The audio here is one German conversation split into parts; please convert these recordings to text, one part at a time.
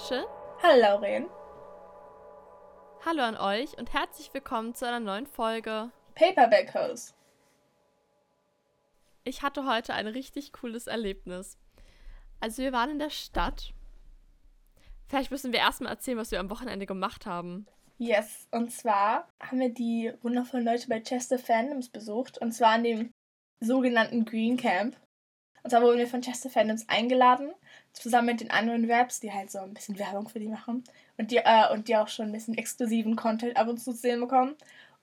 Rachel. Hallo Lauren. Hallo an euch und herzlich willkommen zu einer neuen Folge Paperback Hose. Ich hatte heute ein richtig cooles Erlebnis. Also wir waren in der Stadt. Vielleicht müssen wir erstmal erzählen, was wir am Wochenende gemacht haben. Yes, und zwar haben wir die wundervollen Leute bei Chester Fandoms besucht. Und zwar an dem sogenannten Green Camp. Und zwar wurden wir von Chester Fandoms eingeladen, zusammen mit den anderen Raps, die halt so ein bisschen Werbung für die machen und die, äh, und die auch schon ein bisschen exklusiven Content ab und zu sehen bekommen,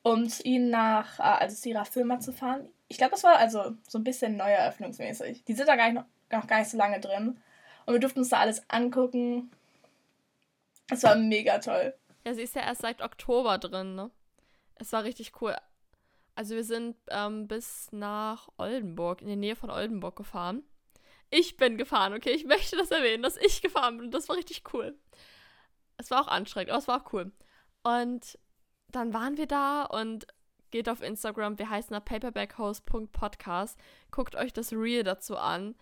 um zu ihnen nach, äh, also zu ihrer Firma zu fahren. Ich glaube, das war also so ein bisschen neu eröffnungsmäßig. Die sind da gar nicht noch, noch gar nicht so lange drin. Und wir durften uns da alles angucken. Es war mega toll. Ja, sie ist ja erst seit Oktober drin, ne? Es war richtig cool. Also wir sind ähm, bis nach Oldenburg, in die Nähe von Oldenburg gefahren. Ich bin gefahren, okay? Ich möchte das erwähnen, dass ich gefahren bin. Das war richtig cool. Es war auch anstrengend, aber es war auch cool. Und dann waren wir da und geht auf Instagram, wir heißen da paperbackhouse.podcast. Guckt euch das Reel dazu an.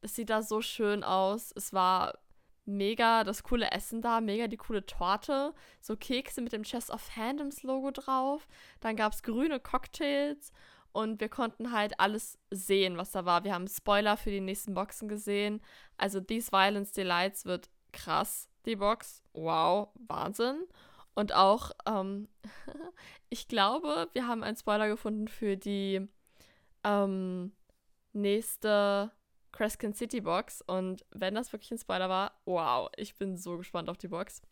Es sieht da so schön aus. Es war mega das coole Essen da, mega die coole Torte, so Kekse mit dem Chest of Fandoms Logo drauf. Dann gab es grüne Cocktails und wir konnten halt alles sehen, was da war. Wir haben Spoiler für die nächsten Boxen gesehen. Also These Violence Delights wird krass, die Box. Wow, Wahnsinn. Und auch, ähm, ich glaube, wir haben einen Spoiler gefunden für die ähm, nächste Crescent City Box. Und wenn das wirklich ein Spoiler war, wow, ich bin so gespannt auf die Box.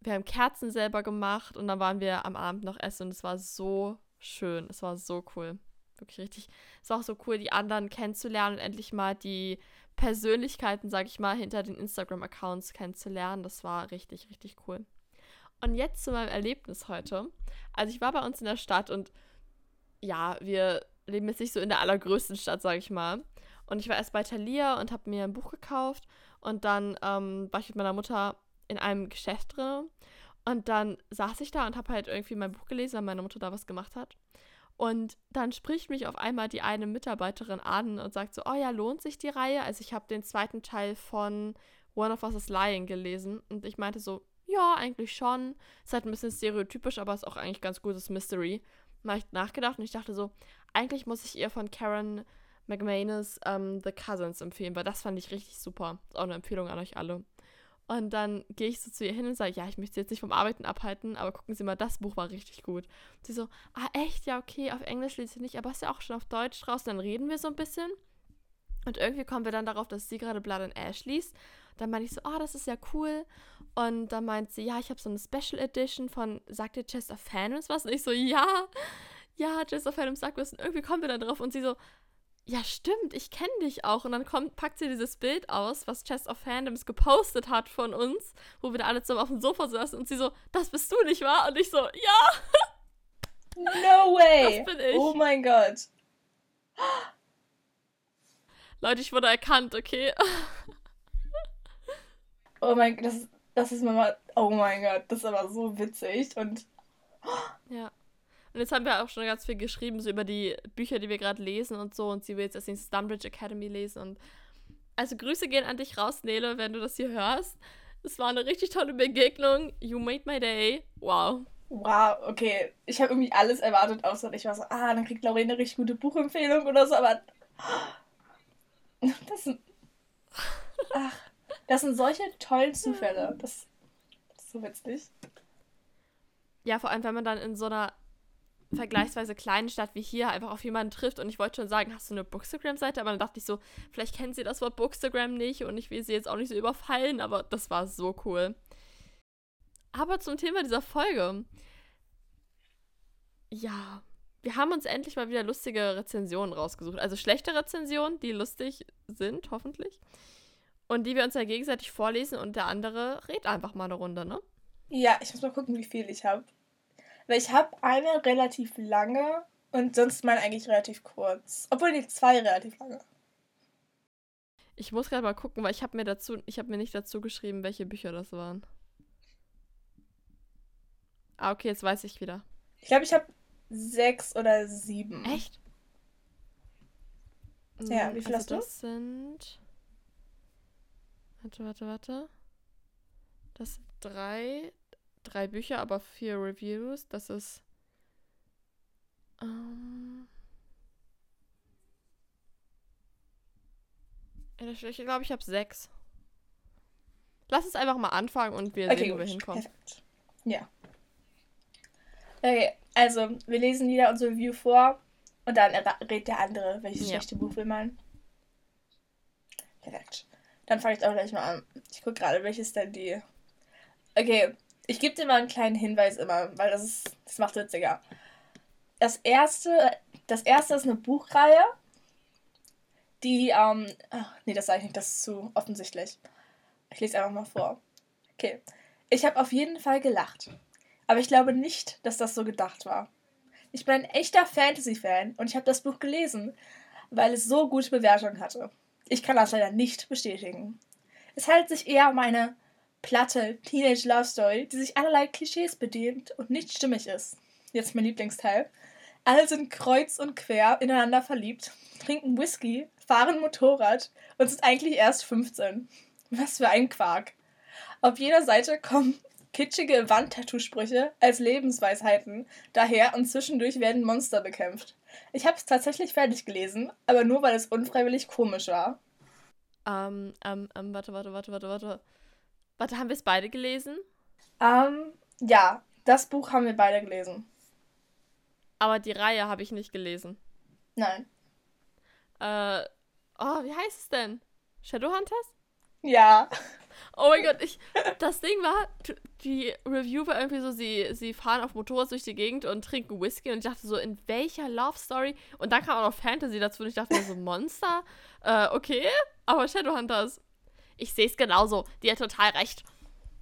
Wir haben Kerzen selber gemacht und dann waren wir am Abend noch essen und es war so schön. Es war so cool. Wirklich richtig. Es war auch so cool, die anderen kennenzulernen und endlich mal die Persönlichkeiten, sag ich mal, hinter den Instagram-Accounts kennenzulernen. Das war richtig, richtig cool. Und jetzt zu meinem Erlebnis heute. Also ich war bei uns in der Stadt und ja, wir leben jetzt nicht so in der allergrößten Stadt, sag ich mal. Und ich war erst bei Thalia und habe mir ein Buch gekauft. Und dann ähm, war ich mit meiner Mutter in einem Geschäft drin. Und dann saß ich da und habe halt irgendwie mein Buch gelesen, weil meine Mutter da was gemacht hat. Und dann spricht mich auf einmal die eine Mitarbeiterin an und sagt so, oh ja, lohnt sich die Reihe? Also ich habe den zweiten Teil von One of Us is Lying gelesen. Und ich meinte so, ja, eigentlich schon. Ist halt ein bisschen stereotypisch, aber ist auch eigentlich ganz gutes Mystery. Habe ich nachgedacht und ich dachte so, eigentlich muss ich ihr von Karen McManus ähm, The Cousins empfehlen, weil das fand ich richtig super. Ist auch eine Empfehlung an euch alle. Und dann gehe ich so zu ihr hin und sage, ja, ich möchte sie jetzt nicht vom Arbeiten abhalten, aber gucken Sie mal, das Buch war richtig gut. Und sie so, ah, echt? Ja, okay, auf Englisch lese ich nicht, aber ist ja auch schon auf Deutsch draußen. Dann reden wir so ein bisschen. Und irgendwie kommen wir dann darauf, dass sie gerade Blood and Ash liest. Dann meinte ich so, oh, das ist ja cool. Und dann meint sie, ja, ich habe so eine Special Edition von, sagt ihr Chester Phantoms was? Und ich so, ja, ja, Chester Phantoms sagt was. Und irgendwie kommen wir dann drauf und sie so, ja, stimmt, ich kenne dich auch. Und dann kommt, packt sie dieses Bild aus, was Chest of Fandoms gepostet hat von uns, wo wir da alle zusammen auf dem Sofa saßen und sie so, das bist du nicht wahr? Und ich so, ja! No way! Das bin ich. Oh mein Gott. Leute, ich wurde erkannt, okay? Oh mein Gott, das, das ist mal. Oh mein Gott, das ist aber so witzig und. Ja. Und jetzt haben wir auch schon ganz viel geschrieben, so über die Bücher, die wir gerade lesen und so. Und sie will jetzt erst den Stunbridge Academy lesen. Und also Grüße gehen an dich raus, Nele, wenn du das hier hörst. Es war eine richtig tolle Begegnung. You made my day. Wow. Wow, okay. Ich habe irgendwie alles erwartet, außer ich war so, ah, dann kriegt Lorraine eine richtig gute Buchempfehlung oder so, aber. Das sind. Ach, das sind solche tollen Zufälle. Das, das ist so witzig. Ja, vor allem, wenn man dann in so einer vergleichsweise kleinen Stadt wie hier einfach auf jemanden trifft. Und ich wollte schon sagen, hast du eine Bookstagram-Seite? Aber dann dachte ich so, vielleicht kennen sie das Wort Bookstagram nicht und ich will sie jetzt auch nicht so überfallen, aber das war so cool. Aber zum Thema dieser Folge. Ja, wir haben uns endlich mal wieder lustige Rezensionen rausgesucht. Also schlechte Rezensionen, die lustig sind, hoffentlich. Und die wir uns ja gegenseitig vorlesen und der andere redet einfach mal eine Runde, ne? Ja, ich muss mal gucken, wie viel ich habe. Weil ich habe eine relativ lange und sonst meine eigentlich relativ kurz. Obwohl die zwei relativ lange. Ich muss gerade mal gucken, weil ich habe mir dazu, ich habe mir nicht dazu geschrieben, welche Bücher das waren. Ah, okay, jetzt weiß ich wieder. Ich glaube, ich habe sechs oder sieben. Echt? Ja, wie viel also hast du? Das sind. Warte, warte, warte. Das drei, drei Bücher, aber vier Reviews. Das ist. Ähm, ich glaube, ich habe sechs. Lass uns einfach mal anfangen und wir Okay, sehen, wo wir gut. hinkommen. Perfekt. Ja. Okay, also wir lesen wieder unser Review vor und dann rät der andere, welches Ja. schlechte Buch wir meinen. Perfekt. Dann fange ich auch gleich mal an. Ich gucke gerade, welches denn die. Okay, ich gebe dir mal einen kleinen Hinweis immer, weil das ist, das macht witziger. Das erste, das erste ist eine Buchreihe, die, ähm, ach, nee, das sage ich nicht, das ist zu offensichtlich. Ich lese einfach mal vor. Okay. Ich habe auf jeden Fall gelacht. Aber ich glaube nicht, dass das so gedacht war. Ich bin ein echter Fantasy-Fan und ich habe das Buch gelesen, weil es so gute Bewertungen hatte. Ich kann das leider nicht bestätigen. Es handelt sich eher um eine platte Teenage-Love-Story, die sich allerlei Klischees bedient und nicht stimmig ist. Jetzt mein Lieblingsteil. Alle sind kreuz und quer ineinander verliebt, trinken Whisky, fahren Motorrad und sind eigentlich erst 15. Was für ein Quark. Auf jeder Seite kommen kitschige Wandtattoo-Sprüche als Lebensweisheiten daher und zwischendurch werden Monster bekämpft. Ich habe es tatsächlich fertig gelesen, aber nur weil es unfreiwillig komisch war. Ähm, ähm, ähm, warte, warte, warte, warte, warte. Warte, haben wir es beide gelesen? Ähm, ja, das Buch haben wir beide gelesen. Aber die Reihe habe ich nicht gelesen. Nein. Äh, oh, wie heißt es denn? Shadowhunters? Ja. Oh mein Gott, ich, das Ding war, die Review war irgendwie so, sie, sie fahren auf Motorrad durch die Gegend und trinken Whisky und ich dachte so, in welcher Love Story? Und dann kam auch noch Fantasy dazu und ich dachte mir so, Monster? Äh, okay, aber Shadowhunters. Ich sehe es genauso, die hat total recht.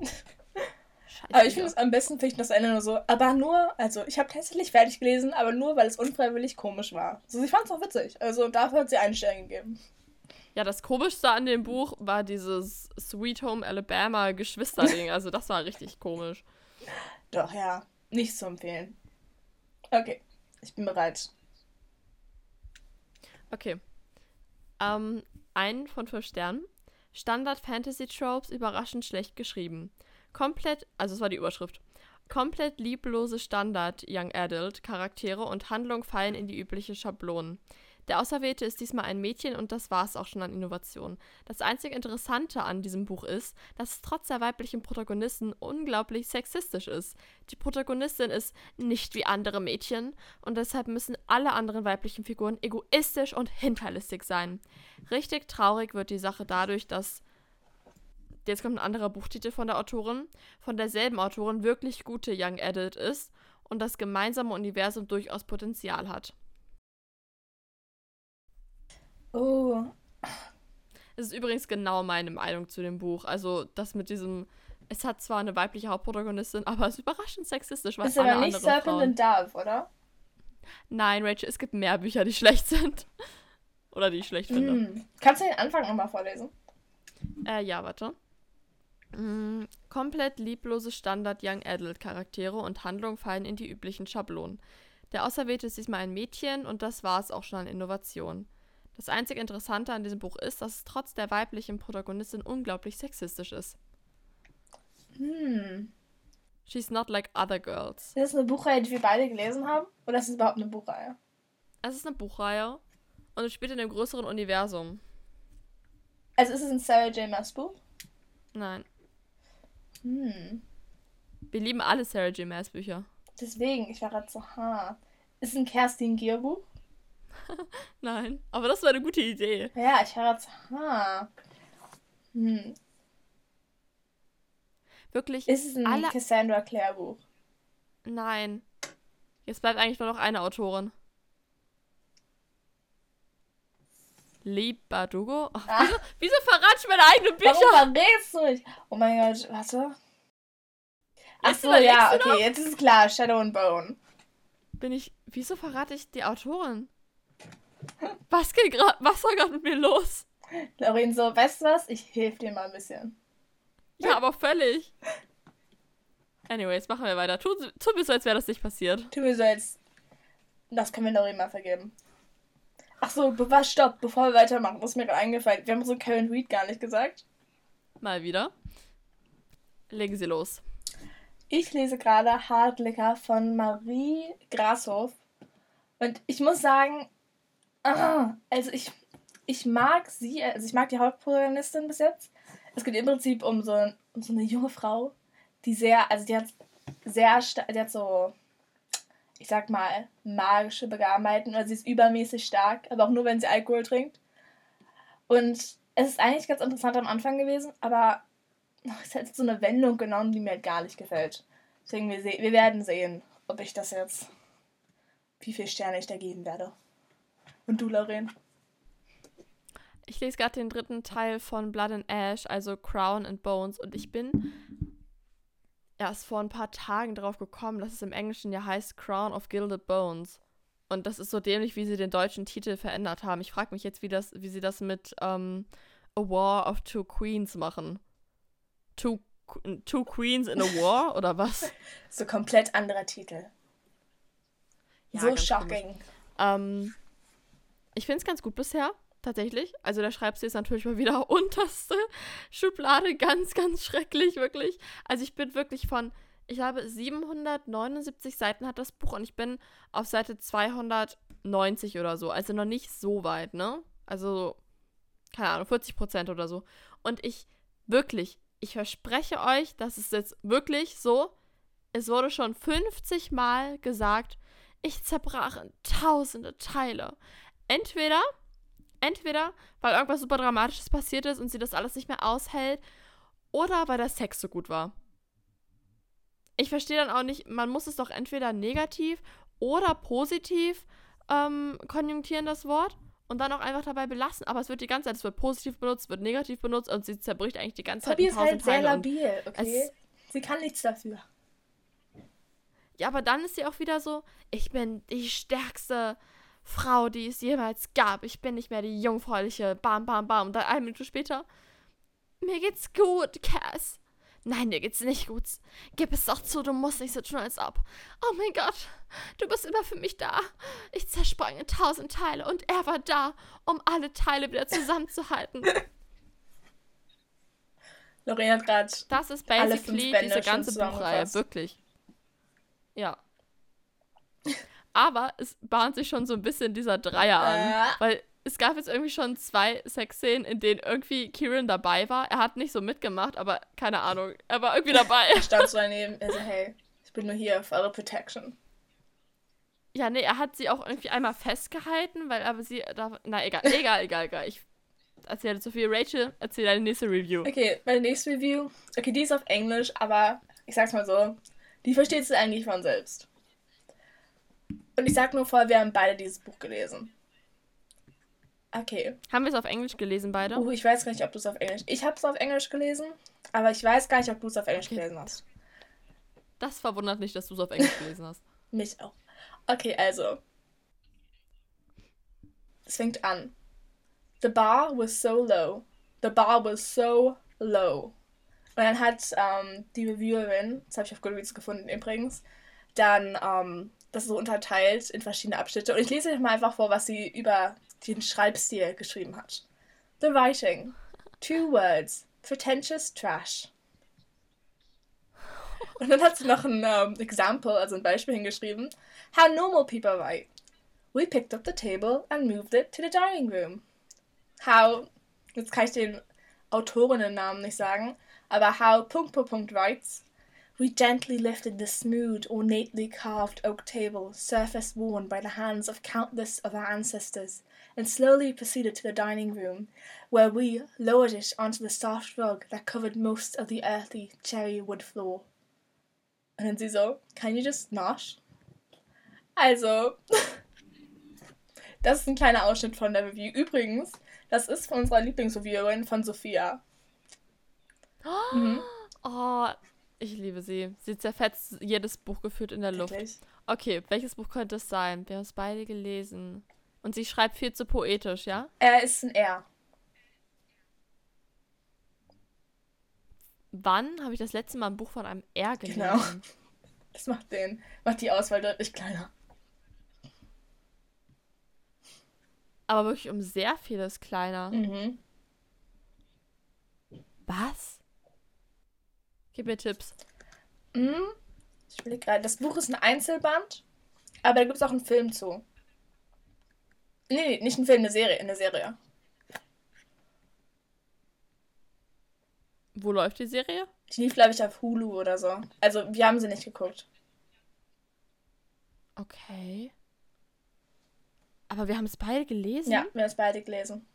Scheiße. Aber ich finde es am besten, finde ich das Ende nur so. Aber nur, also ich habe tatsächlich fertig gelesen, aber nur, weil es unfreiwillig komisch war. Also ich fand es auch witzig. Also dafür hat sie einen Stern gegeben. Ja, das Komischste an dem Buch war dieses Sweet Home Alabama Geschwisterding. Also das war richtig komisch. Doch, ja. Nicht zu empfehlen. Okay, ich bin bereit. Okay. Ähm, ein von fünf Sternen. Standard Fantasy Tropes überraschend schlecht geschrieben. Komplett, also es war die Überschrift. Komplett lieblose Standard Young Adult Charaktere und Handlung fallen in die übliche Schablonen. Der Auserwählte ist diesmal ein Mädchen und das war's auch schon an Innovation. Das einzige Interessante an diesem Buch ist, dass es trotz der weiblichen Protagonisten unglaublich sexistisch ist. Die Protagonistin ist nicht wie andere Mädchen und deshalb müssen alle anderen weiblichen Figuren egoistisch und hinterlistig sein. Richtig traurig wird die Sache dadurch, dass jetzt kommt ein anderer Buchtitel von der Autorin, von derselben Autorin wirklich gute Young Adult ist und das gemeinsame Universum durchaus Potenzial hat. Oh, Es ist übrigens genau meine Meinung zu dem Buch. Also das mit diesem, es hat zwar eine weibliche Hauptprotagonistin, aber es ist überraschend sexistisch, was ist aber nicht Serpent Frauen. and Dove, oder? Nein, Rachel, es gibt mehr Bücher, die schlecht sind. Oder die ich schlecht finde. Hm. Kannst du den Anfang nochmal vorlesen? Äh, ja, warte. Mm, komplett lieblose Standard Young Adult Charaktere und Handlung fallen in die üblichen Schablonen. Der Auserwählte ist diesmal ein Mädchen und das war es auch schon an Innovation. Das einzig Interessante an diesem Buch ist, dass es trotz der weiblichen Protagonistin unglaublich sexistisch ist. Hm. She's not like other girls. Ist das eine Buchreihe, die wir beide gelesen haben? Oder ist es überhaupt eine Buchreihe? Es ist eine Buchreihe und es spielt in einem größeren Universum. Also ist es ein Sarah J. Maas Buch? Nein. Hm. Wir lieben alle Sarah J. Maas Bücher. Deswegen, ich war gerade so, ha. Ist es ein Kerstin Gier Buch? Nein. Aber das war eine gute Idee. Ja, ich gerade so, ha. Hm. Wirklich. Ist es ein Alle- Cassandra Clare Buch? Nein. Jetzt bleibt eigentlich nur noch eine Autorin. Lee Bardugo? Ah. wieso, wieso verrate ich meine eigenen Bücher? Warum verrätst du nicht? Oh mein Gott, warte. Ach Jetzt so, überlegst ja, okay, noch? jetzt ist es klar. Shadow and Bone. Bin ich. Wieso verrate ich die Autorin? Was geht gerade? Was war gerade mit mir los? Lauren so, weißt du was? Ich helfe dir mal ein bisschen. Ja, aber völlig. Anyways, machen wir weiter. Tut, tut mir so, als wäre das nicht passiert. Tu mir so jetzt. Das können wir Lauren mal vergeben. Ach so, be- was, stopp, bevor wir weitermachen, ist mir gerade eingefallen. Wir haben so Karen Reed gar nicht gesagt. Mal wieder. Legen Sie los. Ich lese gerade Hardlicker von Marie Grashoff. Und ich muss sagen, also ich, ich mag sie, also ich mag die Hauptprotagonistin bis jetzt. Es geht im Prinzip um so, um so eine junge Frau, die sehr, also die hat sehr, die hat so, ich sag mal, magische Begabenheiten. Also sie ist übermäßig stark, aber auch nur, wenn sie Alkohol trinkt. Und es ist eigentlich ganz interessant am Anfang gewesen, aber es hat so eine Wendung genommen, die mir halt gar nicht gefällt. Deswegen, wir, wir werden sehen, ob ich das jetzt, wie viele Sterne ich da geben werde. Und du, Lauren? Ich lese gerade den dritten Teil von Blood and Ash, also Crown and Bones, und ich bin erst vor ein paar Tagen drauf gekommen, dass es im Englischen ja heißt Crown of Gilded Bones. Und das ist so dämlich, wie sie den deutschen Titel verändert haben. Ich frage mich jetzt, wie, das, wie sie das mit ähm, A War of Two Queens machen. Two, two Queens in a War oder was? so komplett anderer Titel. Ja, so shocking. Ähm, ich finde es ganz gut bisher, tatsächlich. Also der Schreibstil ist natürlich mal wieder unterste Schublade, ganz, ganz schrecklich, wirklich. Also ich bin wirklich von, ich glaube, 779 Seiten hat das Buch und ich bin auf Seite 290 oder so. Also noch nicht so weit, ne? Also, keine Ahnung, 40 Prozent oder so. Und ich, wirklich, ich verspreche euch, das ist jetzt wirklich so. Es wurde schon 50 Mal gesagt, ich zerbrach in tausende Teile. Entweder, entweder, weil irgendwas super Dramatisches passiert ist und sie das alles nicht mehr aushält, oder weil der Sex so gut war. Ich verstehe dann auch nicht, man muss es doch entweder negativ oder positiv ähm, konjunktieren, das Wort und dann auch einfach dabei belassen. Aber es wird die ganze Zeit, es wird positiv benutzt, wird negativ benutzt und sie zerbricht eigentlich die ganze Zeit. Tobi ist halt sehr labil, okay? Sie kann nichts dafür. Ja, aber dann ist sie auch wieder so, ich bin die stärkste Frau, die es jemals gab. Ich bin nicht mehr die jungfräuliche, bam, bam, bam. Und dann eine Minute später, mir geht's gut, Cass. Nein, dir geht's nicht gut. Gib es doch zu, du musst nicht so tun, als ob. Oh mein Gott, du bist immer für mich da. Ich zersprang in tausend Teile und er war da, um alle Teile wieder zusammenzuhalten. Lorena hat gerade. Das ist basically diese ganze Buchreihe, wirklich. Ja. Aber es bahnt sich schon so ein bisschen dieser Dreier an, äh. weil es gab jetzt irgendwie schon zwei Sexszenen, in denen irgendwie Kieran dabei war. Er hat nicht so mitgemacht, aber keine Ahnung. Er war irgendwie dabei. er stand so daneben. Er so, hey, ich bin nur hier für eure Protection. Ja, nee, er hat sie auch irgendwie einmal festgehalten, weil aber sie. Na, egal, egal, egal, egal. Ich erzähle zu viel. Rachel, erzähl deine nächste Review. Okay, meine nächste Review. Okay, die ist auf Englisch, aber ich sag's mal so. Die versteht sie eigentlich von selbst. Und ich sag nur vorher, wir haben beide dieses Buch gelesen. Okay. Haben wir es auf Englisch gelesen, beide? Uh, ich weiß gar nicht, ob du es auf Englisch. Ich habe es auf Englisch gelesen, aber ich weiß gar nicht, ob du es auf Englisch okay. gelesen hast. Das verwundert nicht, dass du es auf Englisch gelesen hast. Mich auch. Okay, also. Es fängt an. The bar was so low. The bar was so low. Und dann hat ähm, die Reviewerin, das habe ich auf Goodreads gefunden übrigens, dann ähm, das so unterteilt in verschiedene Abschnitte. Und ich lese euch mal einfach vor, was sie über den Schreibstil geschrieben hat. The writing. Two words. Pretentious trash. Und dann hat sie noch ein um, Example, also ein Beispiel hingeschrieben. How normal people write. We picked up the table and moved it to the dining room. How, jetzt kann ich den Autorinnennamen nicht sagen, aber how Punkt, Punkt, Punkt writes. We gently lifted the smooth, ornately carved oak table, surface worn by the hands of countless of our ancestors, and slowly proceeded to the dining room, where we lowered it onto the soft rug that covered most of the earthy cherry wood floor. Sie so, can you just not? Also, das ist ein kleiner Ausschnitt von der Review. Übrigens, das ist von unserer Lieblingsreviewerin von Sophia. Oh, mhm. oh, ich liebe sie. Sie zerfetzt jedes Buch geführt in der Luft. Okay, welches Buch könnte es sein? Wir haben es beide gelesen. Und sie schreibt viel zu poetisch, ja? Er ist ein R. Wann habe ich das letzte Mal ein Buch von einem R gelesen? Genau. Das macht den, macht die Auswahl deutlich kleiner. Aber wirklich um sehr vieles kleiner. Mhm. Was? Gib mir Tipps. Hm, ich will gerade. Das Buch ist ein Einzelband, aber da gibt es auch einen Film zu. Nee, nicht ein Film, eine Serie, eine Serie. Wo läuft die Serie? Die lief, glaube ich, auf Hulu oder so. Also, wir haben sie nicht geguckt. Okay. Aber wir haben es beide gelesen? Ja, wir haben es beide gelesen.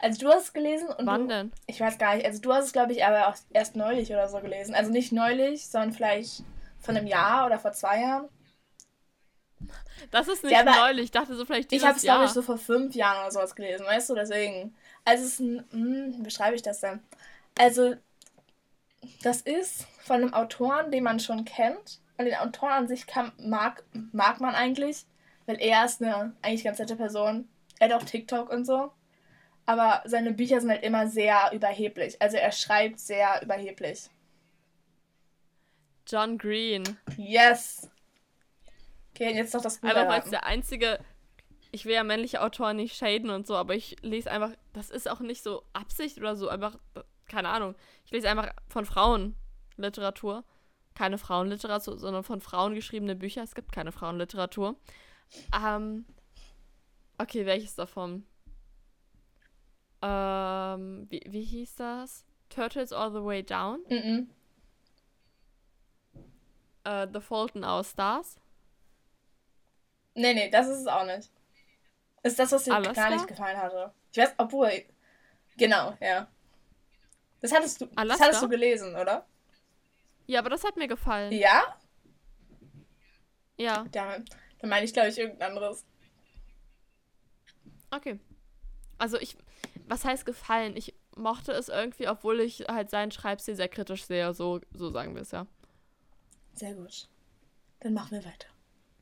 Also du hast es gelesen und Wann du, denn? Ich weiß gar nicht. Also du hast es, glaube ich, aber auch erst neulich oder so gelesen. Also nicht neulich, sondern vielleicht von einem Jahr oder vor zwei Jahren. Das ist nicht Ja, neulich. Ich dachte so vielleicht Ich dieses habe es, glaube ich, so vor fünf Jahren oder sowas gelesen, weißt du, deswegen. Also es ist ein, hm, wie beschreibe ich das denn? Also, das ist von einem Autoren, den man schon kennt. Und den Autoren an sich kann, mag, mag man eigentlich, weil er ist eine eigentlich ganz nette Person. Er hat auch TikTok und so. Aber seine Bücher sind halt immer sehr überheblich. Also er schreibt sehr überheblich. John Green. Yes! Okay, jetzt noch das Buch Einfach weil es der einzige. Ich will ja männliche Autoren nicht shaden und so, aber ich lese einfach. Das ist auch nicht so Absicht oder so. Einfach. Keine Ahnung. Ich lese einfach von Frauen Literatur. Keine Frauenliteratur, sondern von Frauen geschriebene Bücher. Es gibt keine Frauenliteratur. Ähm. Okay, welches davon? Ähm. Wie, wie hieß das? Turtles All the Way Down? Mhm. Äh, The Fault in Our Stars? Nee, nee, das ist es auch nicht. Ist das, was dir Alaska? gar nicht gefallen hatte. Ich weiß, obwohl. Genau, ja. Das hattest du, das hattest du gelesen, oder? Ja, aber das hat mir gefallen. Ja? Ja. Ja, dann meine ich, glaube ich, irgendein anderes. Okay. Also ich, was heißt gefallen? Ich mochte es irgendwie, obwohl ich halt seinen Schreibstil sehr kritisch sehe, so, so sagen wir es ja. Sehr gut. Dann machen wir weiter.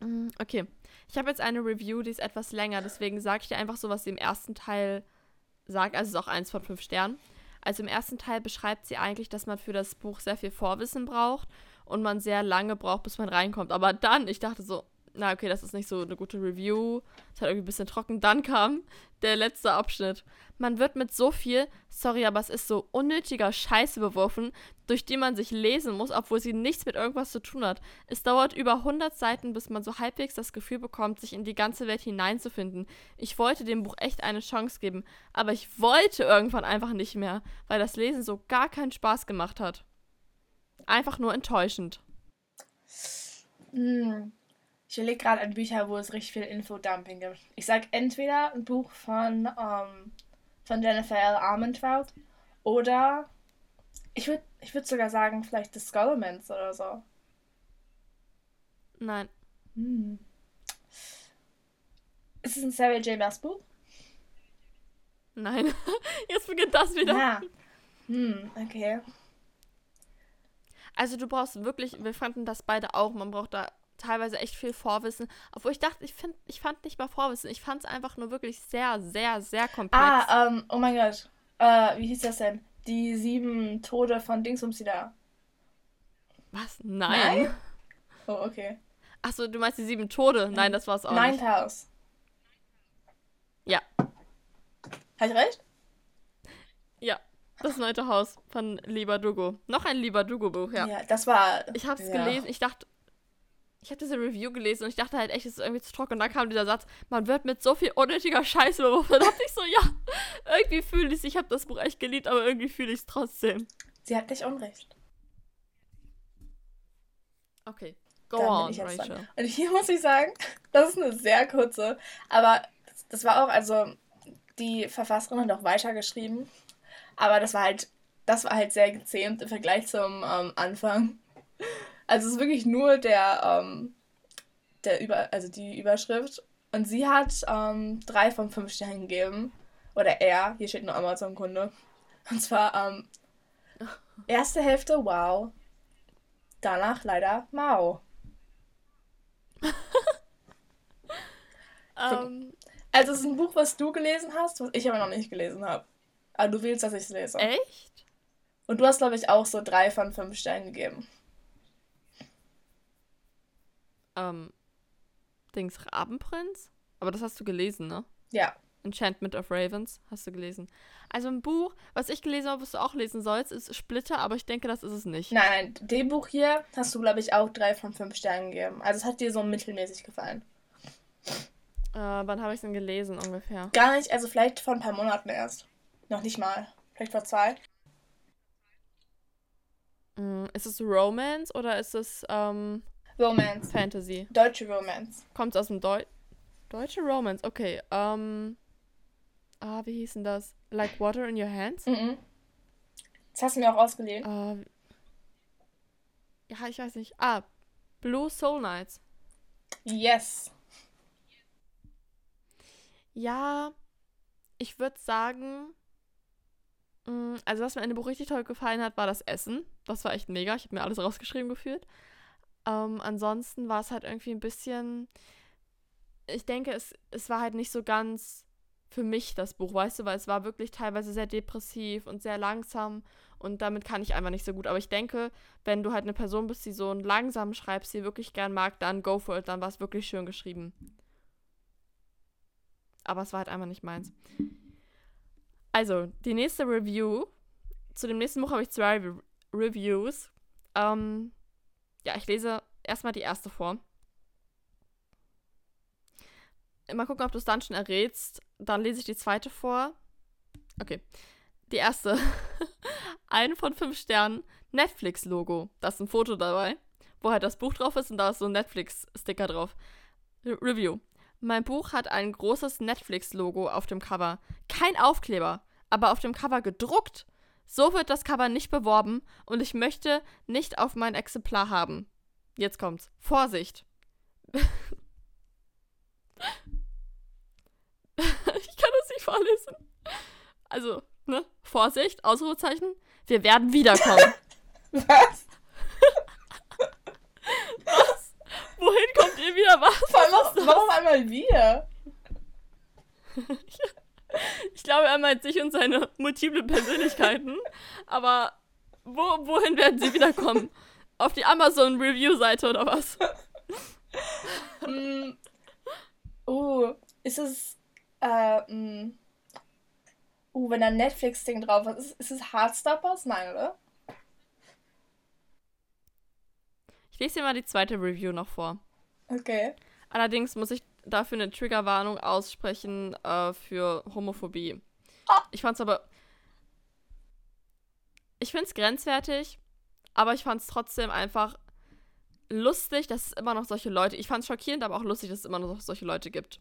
Mm, Okay. Ich habe jetzt eine Review, die ist etwas länger, deswegen sage ich dir einfach so, was sie im ersten Teil sagt. Also es ist auch eins von fünf Sternen. Also im ersten Teil beschreibt sie eigentlich, dass man für das Buch sehr viel Vorwissen braucht und man sehr lange braucht, bis man reinkommt. Aber dann, ich dachte so, na okay, das ist nicht so eine gute Review. Es hat irgendwie ein bisschen trocken. Dann kam der letzte Abschnitt. Man wird mit so viel, sorry, aber es ist so unnötiger Scheiße beworfen, durch die man sich lesen muss, obwohl sie nichts mit irgendwas zu tun hat. Es dauert über 100 Seiten, bis man so halbwegs das Gefühl bekommt, sich in die ganze Welt hineinzufinden. Ich wollte dem Buch echt eine Chance geben, aber ich wollte irgendwann einfach nicht mehr, weil das Lesen so gar keinen Spaß gemacht hat. Einfach nur enttäuschend. Hm. Ich überlege gerade an Bücher, wo es richtig viel Infodumping gibt. Ich sag entweder ein Buch von, ähm, von Jennifer L. Armentrout oder ich würde ich würd sogar sagen, vielleicht The Scholarmans oder so. Nein. Hm. Ist es ein Sarah J. Maas Buch? Nein. Jetzt beginnt das wieder. Ja. Hm, okay. Also du brauchst wirklich, wir fanden das beide auch, man braucht da teilweise echt viel Vorwissen. Obwohl ich dachte, ich, find, ich fand nicht mal Vorwissen, ich fand es einfach nur wirklich sehr, sehr, sehr komplex. Ah, ähm, oh mein Gott. Äh, wie hieß das denn? Die sieben Tode von Dingsumsi da. Was? Nein. Nein? Oh, okay. Achso, du meinst die sieben Tode? Nein, das war es auch Ninth nicht. House. Ja. Habe ich recht? Ja. Das neunte Haus von Lieber Dugo. Noch ein Lieber Dugo-Buch, ja. das war. Ich habe es ja. gelesen, ich dachte, ich habe diese Review gelesen und ich dachte halt echt, es ist irgendwie zu trocken. Und dann kam dieser Satz, man wird mit so viel unnötiger Scheiße beworfen. Da dachte ich so, ja, irgendwie fühle ich es. Ich habe das Buch echt geliebt, aber irgendwie fühle ich es trotzdem. Sie hat nicht Unrecht. Okay. Go Dann on, dran. Rachel. Und hier muss ich sagen, das ist eine sehr kurze, aber das, das war auch, also die Verfasserin hat auch weitergeschrieben, aber das war halt, das war halt sehr gezähmt im Vergleich zum ähm, Anfang. Also es ist wirklich nur der, ähm, der Über, also die Überschrift. Und sie hat ähm, drei von fünf Sternen gegeben. Oder er, hier steht nur Amazon-Kunde. Und zwar ähm, erste Hälfte wow. Danach leider mau. Ähm, Also es ist ein Buch, was du gelesen hast, was ich aber noch nicht gelesen habe. Aber du willst, dass ich es lese. echt? Und du hast, glaube ich, auch so drei von fünf Sternen gegeben. Ähm, Dings Rabenprinz? Aber das hast du gelesen, ne? Ja. Enchantment of Ravens. Hast du gelesen? Also ein Buch, was ich gelesen habe, was du auch lesen sollst, ist Splitter, aber ich denke, das ist es nicht. Nein, nein, dem Buch hier hast du, glaube ich, auch drei von fünf Sternen gegeben. Also es hat dir so mittelmäßig gefallen. Äh, wann habe ich es denn gelesen ungefähr? Gar nicht, also vielleicht vor ein paar Monaten erst. Noch nicht mal. Vielleicht vor zwei. Mm, ist es Romance oder ist es ähm, Romance. Fantasy? Deutsche Romance. Kommt aus dem Deu Deutsche Romance, okay. Ähm, ah, wie hieß denn das? Like Water in Your Hands? Mhm. Das hast du mir auch ausgeliehen. Äh, ja, ich weiß nicht. Ah, Blue Soul Nights. Yes. Ja, ich würde sagen, mh, also was mir an dem Buch richtig toll gefallen hat, war das Essen. Das war echt mega. Ich habe mir alles rausgeschrieben gefühlt. Ähm, ansonsten war es halt irgendwie ein bisschen, ich denke, es, es war halt nicht so ganz für mich das Buch, weißt du, weil es war wirklich teilweise sehr depressiv und sehr langsam und damit kann ich einfach nicht so gut. Aber ich denke, wenn du halt eine Person bist, die so langsam schreibst, die wirklich gern mag, dann go for it, dann war es wirklich schön geschrieben. Aber es war halt einfach nicht meins. Also, die nächste Review. Zu dem nächsten Buch habe ich zwei Re Reviews. Ähm, ja, ich lese erstmal die erste vor. Mal gucken, ob du es dann schon errätst. Dann lese ich die zweite vor. Okay. Die erste. ein von fünf Sternen. Netflix-Logo. Da ist ein Foto dabei, wo halt das Buch drauf ist und da ist so ein Netflix-Sticker drauf. Re Review. Mein Buch hat ein großes Netflix-Logo auf dem Cover. Kein Aufkleber, aber auf dem Cover gedruckt. So wird das Cover nicht beworben und ich möchte nicht auf mein Exemplar haben. Jetzt kommt's. Vorsicht. ich kann das nicht vorlesen. Also, ne? Vorsicht, Ausrufezeichen. Wir werden wiederkommen. Was? Was? Wohin kommt ihr wieder? Was? Warum, warum einmal wir? Ich glaube, er meint sich und seine multiple Persönlichkeiten. Aber wo, wohin werden sie wiederkommen? Auf die Amazon-Review-Seite oder was? Mm. Uh, ist es. Äh, mm. Uh, wenn da ein Netflix-Ding drauf ist, ist, es Heartstoppers? Nein, oder? Ich lese dir mal die zweite Review noch vor. Okay. Allerdings muss ich dafür eine Triggerwarnung aussprechen äh, für Homophobie. Ah. Ich fand's aber. Ich find's grenzwertig, aber ich fand's trotzdem einfach lustig, dass es immer noch solche Leute. Ich fand's schockierend, aber auch lustig, dass es immer noch solche Leute gibt.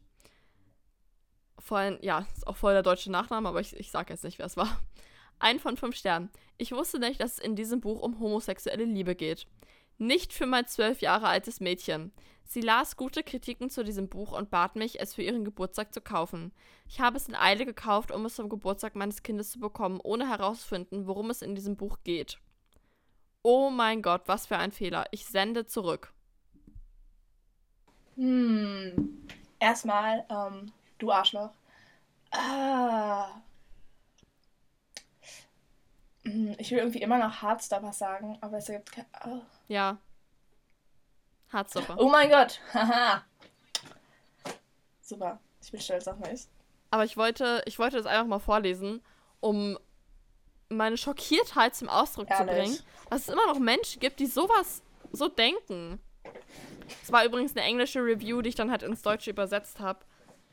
Vor allem, ja, ist auch voll der deutsche Nachname, aber ich, ich sag jetzt nicht, wer es war. Ein von fünf Sternen. Ich wusste nicht, dass es in diesem Buch um homosexuelle Liebe geht. Nicht für mein zwölf Jahre altes Mädchen. Sie las gute Kritiken zu diesem Buch und bat mich, es für ihren Geburtstag zu kaufen. Ich habe es in Eile gekauft, um es zum Geburtstag meines Kindes zu bekommen, ohne herauszufinden, worum es in diesem Buch geht. Oh mein Gott, was für ein Fehler. Ich sende zurück. Hm. Erstmal, ähm, du Arschloch. Ah. Hm, Ich will irgendwie immer noch Heartstoppers sagen, aber es ergibt kein. Oh. Ja. Harzstopper. oh mein Gott. Haha. Super. Ich bin stolz auf mich. Aber ich wollte, ich wollte das einfach mal vorlesen, um meine Schockiertheit zum Ausdruck zu Ehrlich. bringen, dass es immer noch Menschen gibt, die sowas so denken. Es war übrigens eine englische Review, die ich dann halt ins Deutsche übersetzt habe,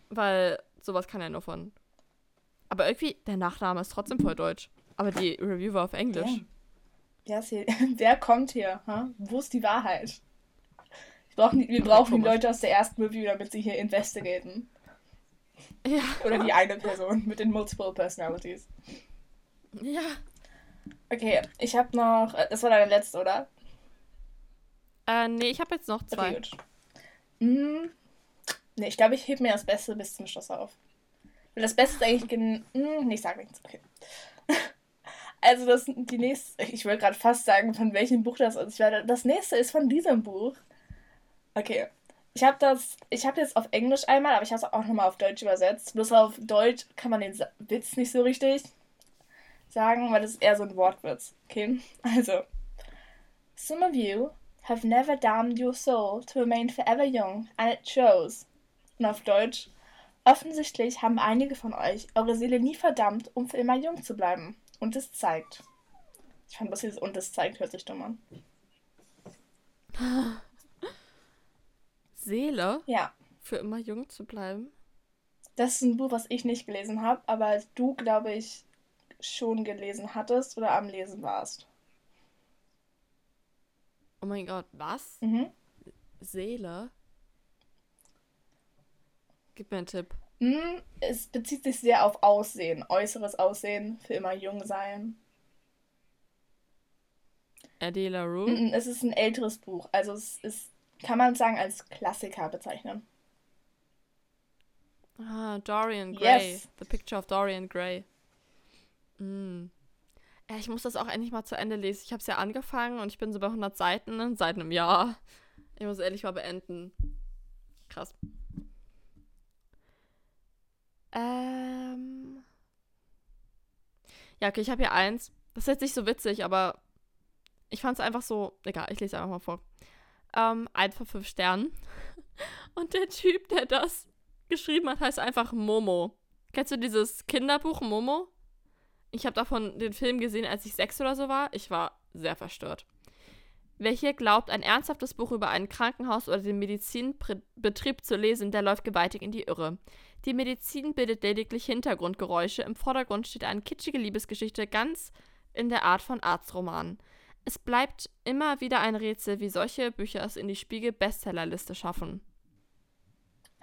weil sowas kann ja nur von. Aber irgendwie, der Nachname ist trotzdem voll deutsch. Aber die Review war auf Englisch. Damn. Wer, hier, wer kommt hier? Ha? Wo ist die Wahrheit? Wir brauchen, die- wir brauchen die. Leute aus der ersten Review, damit sie hier investigaten. Ja. Oder die eine Person mit den Multiple Personalities. Ja. Okay, ich habe noch. äh, Das war deine letzte, oder? Äh, nee, ich habe jetzt noch zwei. Okay, gut. Hm, nee, ich glaube, ich heb mir das Beste bis zum Schluss auf. Weil das Beste ist eigentlich. Gen hm, nee, ich sag nichts. Okay. Also, das, die nächste. Ich wollte gerade fast sagen, von welchem Buch das ist. Werde, das nächste ist von diesem Buch. Okay. Ich habe das. Ich habe jetzt auf Englisch einmal, aber ich habe es auch nochmal auf Deutsch übersetzt. Bloß auf Deutsch kann man den Witz nicht so richtig sagen, weil das ist eher so ein Wortwitz. Okay? Also. Some of you have never damned your soul to remain forever young, and it shows. Und auf Deutsch, Offensichtlich haben einige von euch eure Seele nie verdammt, um für immer jung zu bleiben. Und es zeigt. Ich fand, was dieses und es zeigt, hört sich dumm an. Seele? Ja. Für immer jung zu bleiben? Das ist ein Buch, was ich nicht gelesen habe, aber du, glaube ich, schon gelesen hattest oder am Lesen warst. Oh mein Gott, was? Mhm. Seele? Gib mir einen Tipp. Mm, Es bezieht sich sehr auf Aussehen, äußeres Aussehen, für immer jung sein. Eddie LaRue? Mm, Es ist ein älteres Buch, also es ist, kann man sagen, als Klassiker bezeichnen. Ah, Dorian Gray. Yes. The Picture of Dorian Gray. Mm. Ja, ich muss das auch endlich mal zu Ende lesen. Ich habe es ja angefangen und ich bin so bei 100 Seiten seit einem Jahr. Ich muss ehrlich mal beenden. Krass. Ähm. Ja, okay, ich habe hier eins. Das ist jetzt nicht so witzig, aber ich fand es einfach so. Egal, ich lese einfach mal vor. Ähm, ein von fünf Sternen. Und der Typ, der das geschrieben hat, heißt einfach Momo. Kennst du dieses Kinderbuch Momo? Ich habe davon den Film gesehen, als ich sechs oder so war. Ich war sehr verstört. Wer hier glaubt, ein ernsthaftes Buch über ein Krankenhaus oder den Medizinbetrieb zu lesen, der läuft gewaltig in die Irre. Die Medizin bildet lediglich Hintergrundgeräusche. Im Vordergrund steht eine kitschige Liebesgeschichte, ganz in der Art von Arztromanen. Es bleibt immer wieder ein Rätsel, wie solche Bücher es in die Spiegel-Bestsellerliste schaffen.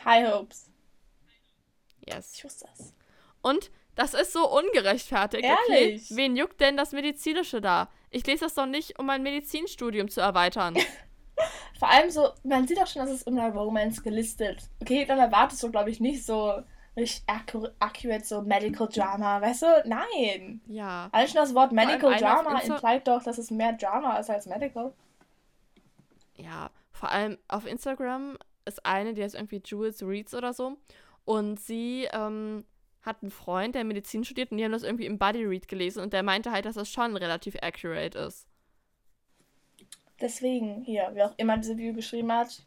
High Hopes. Yes. Ich wusste das. Und das ist so ungerechtfertigt. Ehrlich? Okay? Wen juckt denn das Medizinische da? Ich lese das doch nicht, um mein Medizinstudium zu erweitern. Vor allem so, man sieht auch schon, dass es in der Romance gelistet. Okay, dann erwartest du, glaube ich, nicht so richtig accu accurate, so Medical Drama, weißt du? Nein. ja. Allein schon das Wort Medical Drama implied doch, dass es mehr Drama ist als Medical. Ja, vor allem auf Instagram ist eine, die heißt irgendwie Jules Reads oder so. Und sie ähm, hat einen Freund, der Medizin studiert und die haben das irgendwie im Buddy Read gelesen und der meinte halt, dass das schon relativ accurate ist. Deswegen, hier, wer auch immer diese Review geschrieben hat.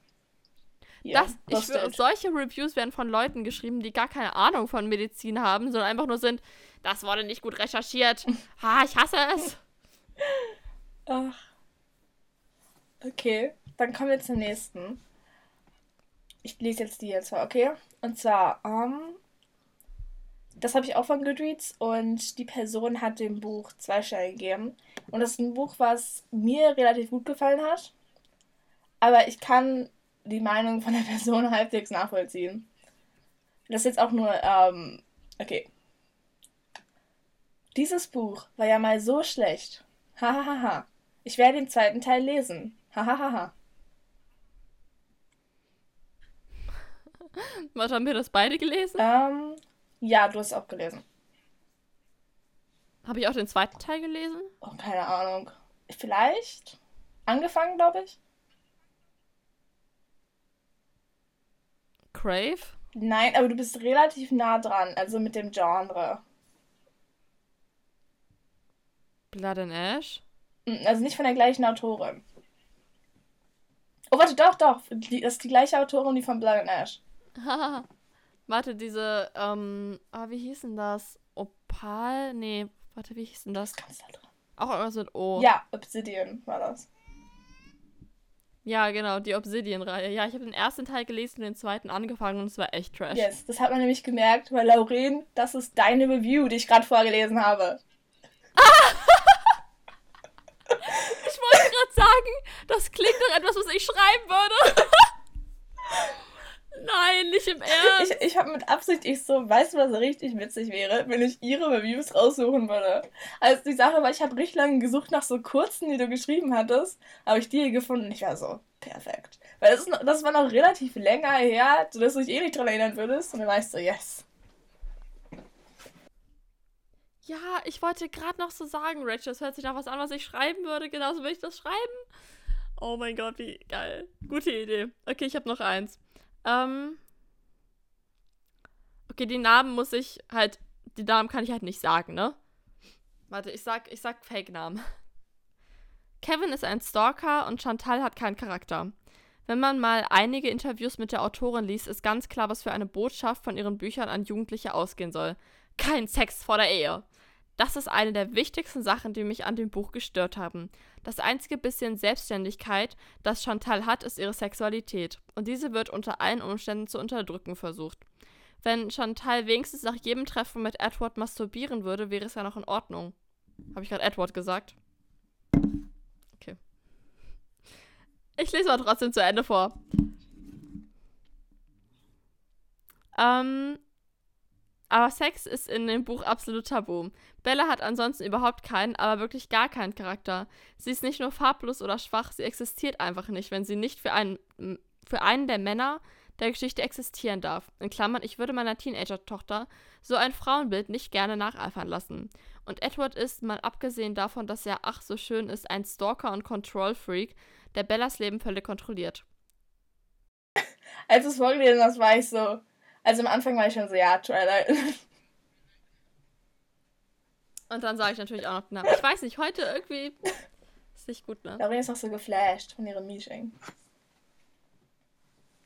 Hier, Das, ich solche Reviews werden von Leuten geschrieben, die gar keine Ahnung von Medizin haben, sondern einfach nur sind, das wurde nicht gut recherchiert. Ha, ich hasse es. Ach. Okay, dann kommen wir zum nächsten. Ich lese jetzt die jetzt mal, okay? Und zwar, ähm, das habe ich auch von Goodreads und die Person hat dem Buch zwei Sterne gegeben. Und das ist ein Buch, was mir relativ gut gefallen hat. Aber ich kann die Meinung von der Person halbwegs nachvollziehen. Das ist jetzt auch nur, ähm, okay. Dieses Buch war ja mal so schlecht. Hahaha. Ich werde den zweiten Teil lesen. Hahaha. Was haben wir das beide gelesen? Ähm, ja, du hast es auch gelesen. Habe ich auch den zweiten Teil gelesen? Oh, keine Ahnung. Vielleicht? Angefangen, glaube ich? Crave? Nein, aber du bist relativ nah dran, also mit dem Genre. Blood and Ash? Mm, Also nicht von der gleichen Autorin. Oh, warte, doch, doch. Die, das ist die gleiche Autorin, die von Blood and Ash. Warte, diese, ähm, ah, wie hieß denn das? Opal? Nee, warte, wie hieß denn das? Auch irgendwas mit O. Ja, Obsidian war das. Ja, genau, die Obsidian-Reihe. Ja, ich habe den ersten Teil gelesen und den zweiten angefangen und es war echt trash. Yes, das hat man nämlich gemerkt, weil Lauren, das ist deine Review, die ich gerade vorgelesen habe. Ich wollte gerade sagen, das klingt nach etwas, was ich schreiben würde. Im Ernst. Ich, ich habe mit Absicht, ich so, weißt du, was richtig witzig wäre, wenn ich ihre Reviews raussuchen würde. Also die Sache war, ich habe richtig lange gesucht nach so kurzen, die du geschrieben hattest, habe ich die hier gefunden. Ich war so, perfekt. Weil das, ist das war noch relativ länger her, sodass du dich eh nicht dran erinnern würdest. Und dann ich so, yes. Ja, ich wollte gerade noch so sagen, Rachel, das hört sich nach was an, was ich schreiben würde. Genauso will ich das schreiben. Oh mein Gott, wie geil. Gute Idee. Okay, ich habe noch eins. Ähm. Okay, die Namen muss ich halt. Die Namen kann ich halt nicht sagen, ne? Warte, ich sag, ich sag Fake-Namen. Kevin ist ein Stalker und Chantal hat keinen Charakter. Wenn man mal einige Interviews mit der Autorin liest, ist ganz klar, was für eine Botschaft von ihren Büchern an Jugendliche ausgehen soll. Kein Sex vor der Ehe. Das ist eine der wichtigsten Sachen, die mich an dem Buch gestört haben. Das einzige bisschen Selbstständigkeit, das Chantal hat, ist ihre Sexualität. Und diese wird unter allen Umständen zu unterdrücken versucht. Wenn Chantal wenigstens nach jedem Treffen mit Edward masturbieren würde, wäre es ja noch in Ordnung. Habe ich gerade Edward gesagt? Okay. Ich lese mal trotzdem zu Ende vor. Ähm, aber Sex ist in dem Buch absolut tabu. Bella hat ansonsten überhaupt keinen, aber wirklich gar keinen Charakter. Sie ist nicht nur farblos oder schwach, sie existiert einfach nicht, wenn sie nicht für einen, für einen der Männer der Geschichte existieren darf. In Klammern, ich würde meiner Teenager-Tochter so ein Frauenbild nicht gerne nacheifern lassen. Und Edward ist, mal abgesehen davon, dass er ach so schön ist, ein Stalker und Control-Freak, der Bellas Leben völlig kontrolliert. Als es vorgelesen hast, war ich so. Also am Anfang war ich schon so, ja, Twilight. Und dann sage ich natürlich auch noch, na, ich weiß nicht, heute irgendwie ist nicht gut, ne? Laurin ist noch so geflasht von ihrem Meeting.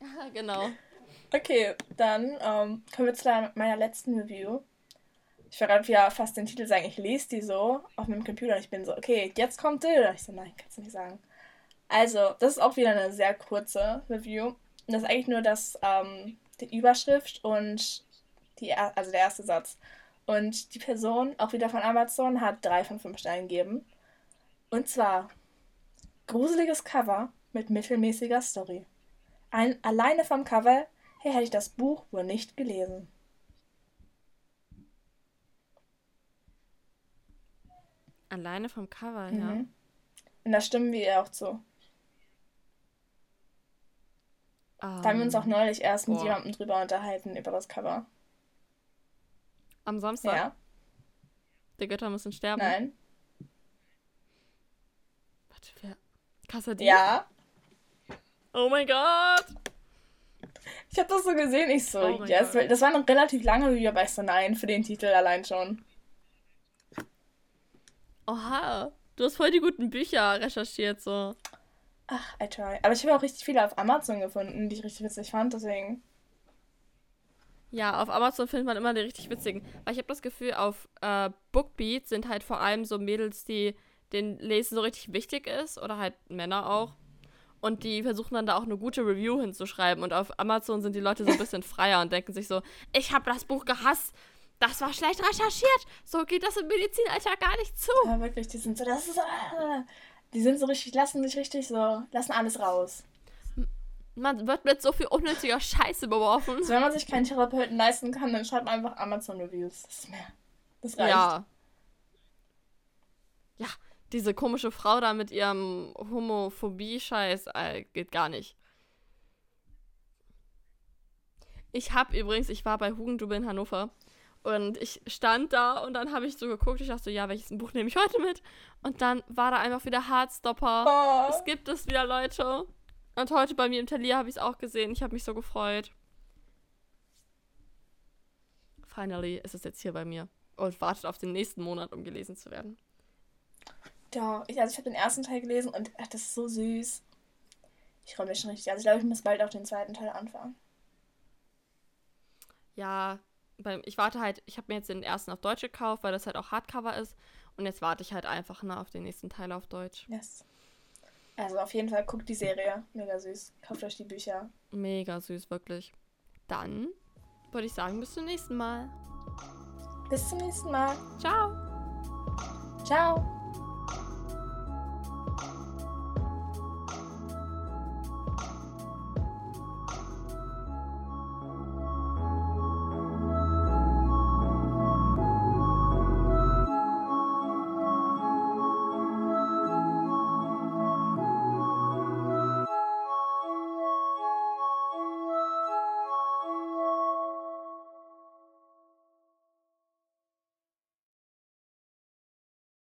Genau. Okay, dann ähm, kommen wir zu meiner letzten Review. Ich verrate ja fast den Titel sagen. Ich lese die so auf meinem Computer und ich bin so, okay, jetzt kommt die. Ich so, nein, kannst du nicht sagen. Also, das ist auch wieder eine sehr kurze Review. Und das ist eigentlich nur das, ähm, die Überschrift und die, also der erste Satz. Und die Person, auch wieder von Amazon, hat drei von fünf Sternen gegeben. Und zwar gruseliges Cover mit mittelmäßiger Story. Ein, alleine vom Cover her hätte ich das Buch wohl nicht gelesen. Alleine vom Cover, mhm. ja. Und da stimmen wir ihr auch zu. Um, da haben wir uns auch ähm, neulich erst boah. mit jemandem drüber unterhalten, über das Cover. Am Samstag? Ja. Die Götter müssen sterben? Nein. Warte, wer? Kassadin? Ja. Oh mein Gott! Ich habe das so gesehen, ich so, oh yes. God. Das war eine relativ lange Review bei so nein für den Titel allein schon. Oha, du hast voll die guten Bücher recherchiert, so. Ach, I try. Aber ich habe auch richtig viele auf Amazon gefunden, die ich richtig witzig fand, deswegen. Ja, auf Amazon findet man immer die richtig witzigen. Weil ich habe das Gefühl, auf äh, Bookbeat sind halt vor allem so Mädels, die den Lesen so richtig wichtig ist. Oder halt Männer auch. Und die versuchen dann da auch eine gute Review hinzuschreiben. Und auf Amazon sind die Leute so ein bisschen freier und denken sich so, ich habe das Buch gehasst. Das war schlecht recherchiert. So geht das im Medizinalter gar nicht zu. Ja, wirklich, die sind so, das ist, äh, die sind so richtig, lassen sich richtig so, lassen alles raus. Man wird mit so viel unnötiger Scheiße beworfen. Also wenn man sich keinen Therapeuten leisten kann, dann schreibt man einfach Amazon-Reviews. Das ist mehr. Das reicht. Ja. Ja, diese komische Frau da mit ihrem Homophobie-Scheiß äh, geht gar nicht. Ich hab übrigens, ich war bei Hugendubel in Hannover und ich stand da und dann habe ich so geguckt. Ich dachte so, ja, welches Buch nehme ich heute mit? Und dann war da einfach wieder Hardstopper. Oh. Es gibt es wieder, Leute. Und heute bei mir im Talier habe ich es auch gesehen. Ich habe mich so gefreut. Finally ist es jetzt hier bei mir. Und wartet auf den nächsten Monat, um gelesen zu werden. Ja, ich, also ich habe den ersten Teil gelesen und ach, das ist so süß. Ich freue mich schon richtig. Also ich glaube, ich muss bald auch den zweiten Teil anfangen. Ja, beim, ich warte halt, ich habe mir jetzt den ersten auf Deutsch gekauft, weil das halt auch Hardcover ist. Und jetzt warte ich halt einfach ne, auf den nächsten Teil auf Deutsch. Yes. Also auf jeden Fall guckt die Serie. Mega süß. Kauft euch die Bücher. Mega süß, wirklich. Dann würde ich sagen, bis zum nächsten Mal. Bis zum nächsten Mal. Ciao. Ciao.